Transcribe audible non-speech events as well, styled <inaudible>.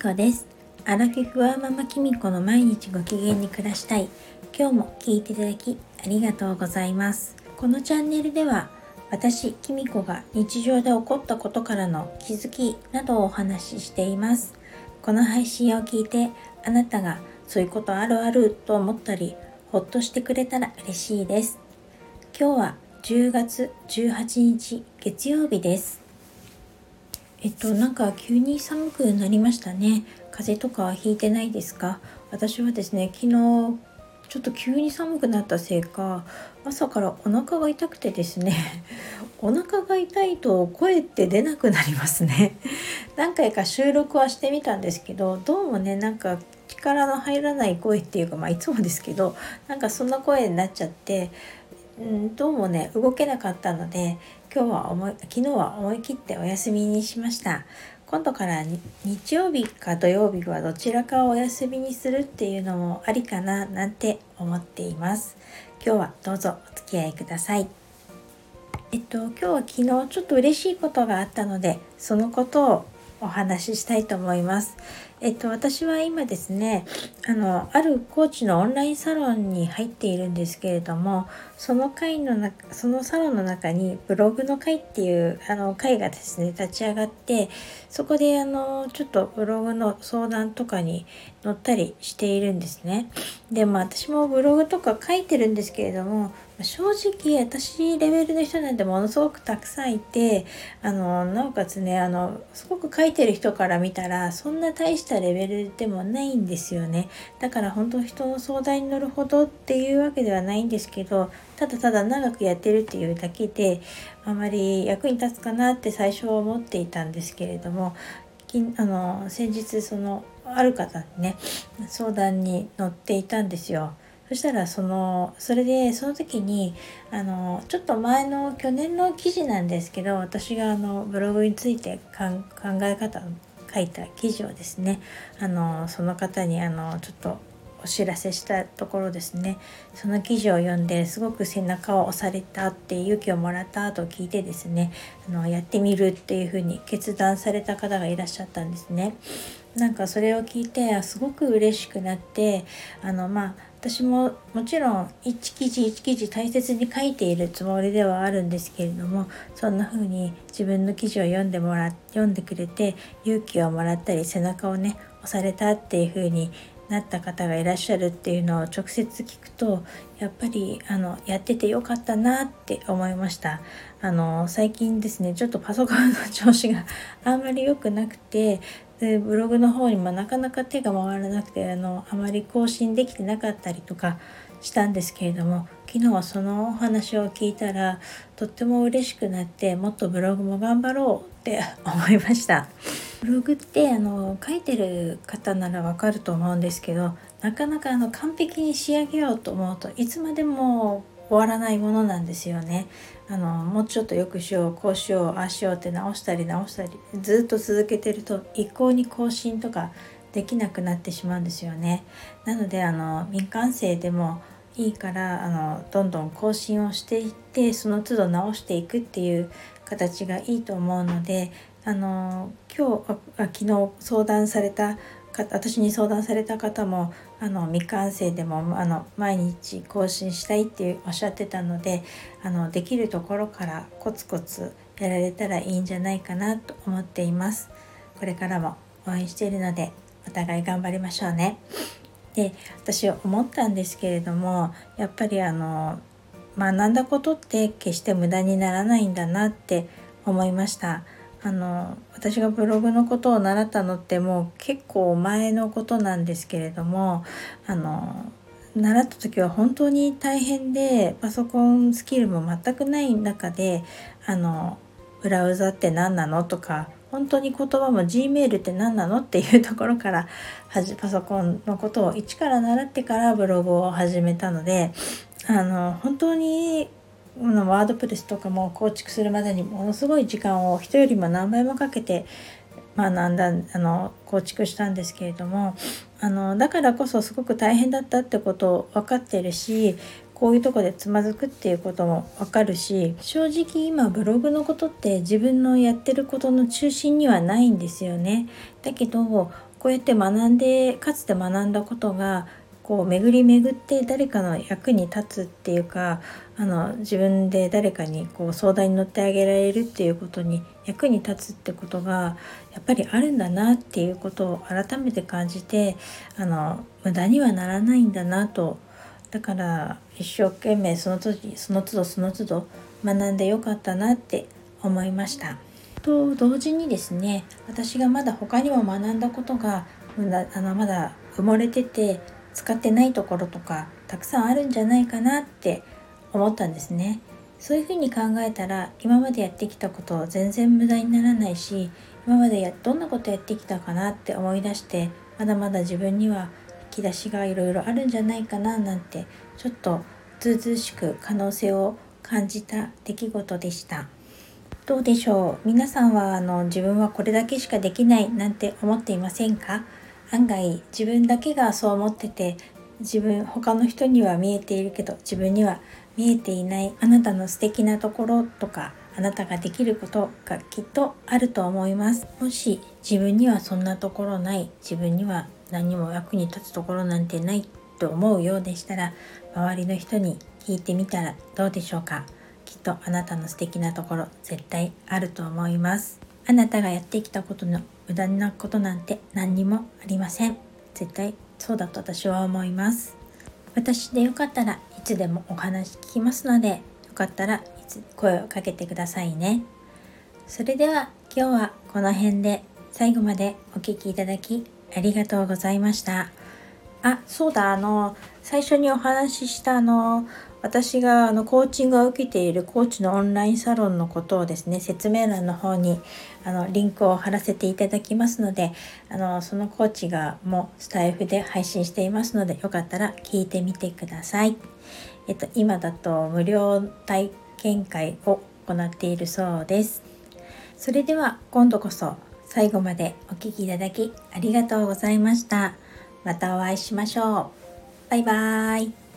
こです。アラフィフワーママきみこの毎日ご機嫌に暮らしたい。今日も聞いていただきありがとうございます。このチャンネルでは私きみこが日常で起こったことからの気づきなどをお話ししています。この配信を聞いてあなたがそういうことあるあると思ったりほっとしてくれたら嬉しいです。今日は10月18日月曜日です。えっとなんか急に寒くなりましたね。風邪とかはひいてないですか？私はですね昨日ちょっと急に寒くなったせいか朝からお腹が痛くてですね <laughs> お腹が痛いと声って出なくなりますね。<laughs> 何回か収録はしてみたんですけどどうもねなんか力の入らない声っていうかまあいつもですけどなんかそんな声になっちゃってうんどうもね動けなかったので今日は思い昨日は思い切ってお休みにしました。今度から日曜日か土曜日はどちらかをお休みにするっていうのもありかななんて思っています。今日はどうぞお付き合いください。えっと今日は昨日ちょっと嬉しいことがあったのでそのことをお話ししたいと思います。えっと、私は今ですねあのあるコーチのオンラインサロンに入っているんですけれどもその会の中そのサロンの中にブログの会っていうあの会がですね立ち上がってそこであのちょっとブログの相談とかに載ったりしているんですね。でも私もブログとか書いてるんですけれども正直私レベルの人なんてものすごくたくさんいてあのなおかつねあのすごく書いてる人から見たらそんな大したレベルでもないんですよねだから本当人の相談に乗るほどっていうわけではないんですけどただただ長くやってるっていうだけであまり役に立つかなって最初は思っていたんですけれどもあの先日そのある方にね相談に乗っていたんですよ。そしたらそのそれでその時にあのちょっと前の去年の記事なんですけど私があのブログについて考え方書いた記事をですねあのその方にあのちょっとお知らせしたところですねその記事を読んですごく背中を押されたって勇気をもらったと聞いてですねあのやってみるっていうふうに決断された方がいらっしゃったんですね。なんかそれを聞いてすごく嬉しくなってあのまあ私ももちろん一記事一記事大切に書いているつもりではあるんですけれどもそんな風に自分の記事を読んでもら読んでくれて勇気をもらったり背中をね押されたっていう風になった方がいらっしゃるっていうのを直接聞くとやっぱりあのやっててよかったなって思いました。あの最近ですねちょっとパソコンの調子が <laughs> あんまり良くなくてでブログの方にもなかなか手が回らなくてあのあまり更新できてなかったりとかしたんですけれども昨日はそのお話を聞いたらとっても嬉しくなってもっとブログも頑張ろうって思いました。ブログってあの書いてる方ならわかると思うんですけどなかなかあの完璧に仕上げようと思うといつまでも終わらないものなんですよね。あのもうちょっと良くしようこうしようああしようって直したり直したりずっと続けてると一向に更新とかできなくなってしまうんですよね。なのであの民間生でもいいからあのどんどん更新をしていってその都度直していくっていう形がいいと思うのであの今日あ昨日相談された私に相談された方もあの未完成でもあの毎日更新したいっておっしゃってたのであのできるところからコツコツやられたらいいんじゃないかなと思っています。これからも応援しているのでお互い頑張りましょうね。で私思ったんですけれどもやっぱりあの学んだことって決して無駄にならないんだなって思いました。あの私がブログのことを習ったのってもう結構前のことなんですけれどもあの習った時は本当に大変でパソコンスキルも全くない中であのブラウザって何なのとか本当に言葉も Gmail って何なのっていうところからパソコンのことを一から習ってからブログを始めたのであの本当にワードプレスとかも構築するまでにものすごい時間を人よりも何倍もかけて学んだあの構築したんですけれどもあのだからこそすごく大変だったってことを分かってるしこういうとこでつまずくっていうこともわかるし正直今ブログのことって自分のやってることの中心にはないんですよね。だけどこうやって学んでかつて学んだことがこう巡り巡って誰かの役に立つっていうかあの自分で誰かにこう相談に乗ってあげられるっていうことに役に立つってことがやっぱりあるんだなっていうことを改めて感じてあの無駄にはならないんだなとだから一生懸命その時その都度その都度学んでよかったなって思いました。と同時にですね私がまだ他にも学んだことがあのまだ埋もれてて使ってないところとかたくさんあるんじゃないかなって思ったんですね。そういうふうに考えたら今までやってきたこと全然無駄にならないし今までやどんなことやってきたかなって思い出してまだまだ自分にはき出しがいろいろあるんじゃないかななんてちょっとずうずうしく可能性を感じた出来事でした。どうでしょう？皆さんはあの自分はこれだけしかできないなんて思っていませんか？案外自分だけがそう思ってて自分他の人には見えているけど自分には見えていないあなたの素敵なところとかあなたができることがきっとあると思います。もし自分にはそんなところない自分には何も役に立つところなんてないと思うようでしたら周りの人に聞いてみたらどうでしょうか。きっとあなたの素敵なところ絶対あると思います。あなたがやってきたことの無駄なことなんて何にもありません。絶対そうだと私は思います。私でよかったらいつでもお話聞きますのでよかったら声をかけてくださいねそれでは今日はこの辺で最後までお聴きいただきありがとうございましたあそうだあの最初にお話ししたあの私があのコーチングを受けているコーチのオンラインサロンのことをですね説明欄の方にあのリンクを貼らせていただきますのであのそのコーチがもうスタイフで配信していますのでよかったら聞いてみてください。えっと、今だと無料体見解を行っているそうです。それでは今度こそ最後までお聴きいただきありがとうございました。またお会いしましょう。バイバーイ。